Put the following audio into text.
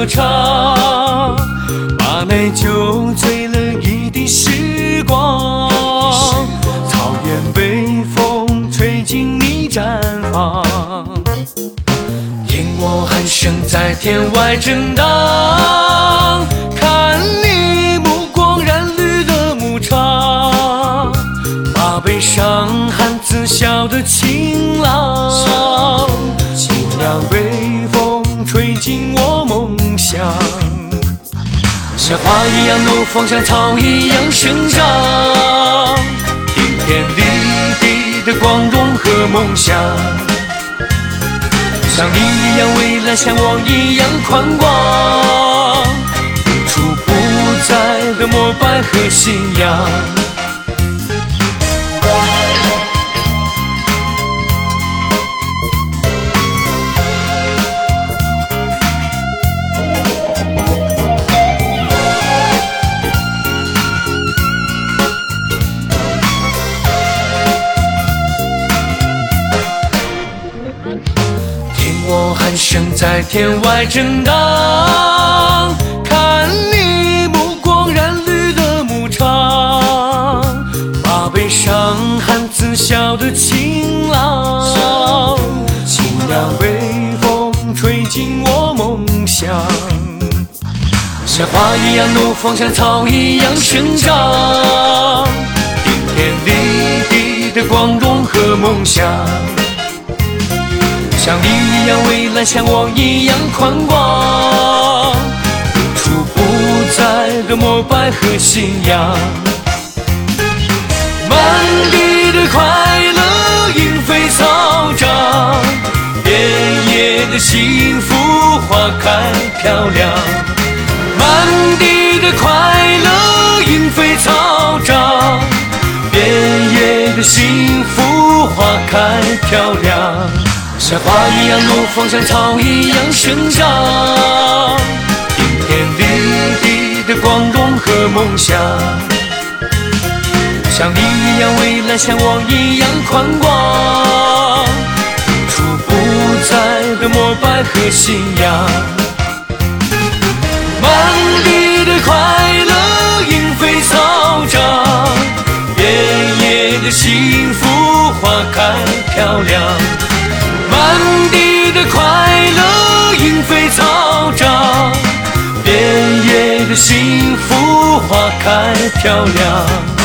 歌唱，把美酒醉了一地时光。草原微风吹进你毡房，听我喊声在天外震荡。看你目光染绿了牧场，把悲伤喊自笑的晴像花一样怒放，像草一样生长。顶天立地的光荣和梦想，像你一样蔚蓝，像我一样宽广。无处不在的膜拜和信仰。听我喊声在天外震荡，看你目光染绿了牧场，把悲伤喊自笑的晴朗。清凉微风吹进我梦乡，像花一样怒放，像草一样生长。顶天立地的光荣和梦想。像你一样蔚蓝，像我一样宽广，无处不在的膜拜和信仰。满地的快乐莺飞草长，遍野的幸福花开漂亮。满地的快乐莺飞草长，遍野的幸福花开漂亮。像花一样怒放，像草一样生长。顶天立地的光荣和梦想，像你一样蔚蓝，像我一样宽广。无处不在的膜拜和信仰。满地的快乐莺飞草长，遍野的幸福花开漂亮。幸福花开漂亮。